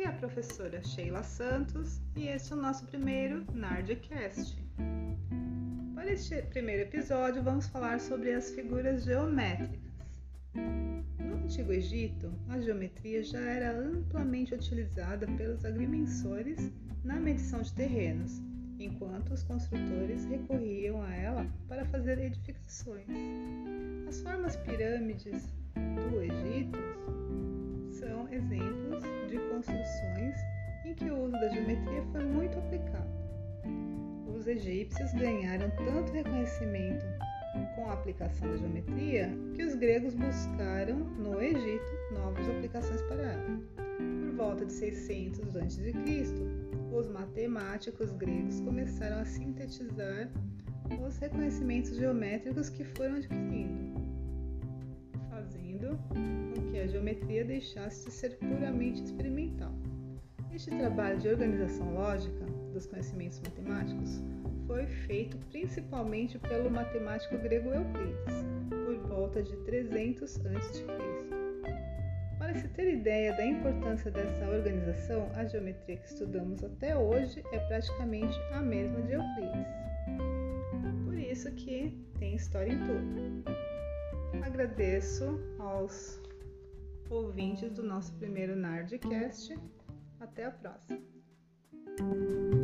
é a professora Sheila Santos e este é o nosso primeiro Nardcast. Para este primeiro episódio, vamos falar sobre as figuras geométricas. No Antigo Egito, a geometria já era amplamente utilizada pelos agrimensores na medição de terrenos, enquanto os construtores recorriam a ela para fazer edificações. As formas pirâmides do Egito que o uso da geometria foi muito aplicado. Os egípcios ganharam tanto reconhecimento com a aplicação da geometria que os gregos buscaram no Egito novas aplicações para ela. Por volta de 600 a.C., os matemáticos gregos começaram a sintetizar os reconhecimentos geométricos que foram adquirindo, fazendo com que a geometria deixasse de ser puramente experimental. Este trabalho de organização lógica dos conhecimentos matemáticos foi feito principalmente pelo matemático grego Euclides, por volta de 300 a.C. Para se ter ideia da importância dessa organização, a geometria que estudamos até hoje é praticamente a mesma de Euclides. Por isso que tem história em tudo. Agradeço aos ouvintes do nosso primeiro Nardcast. Até a próxima!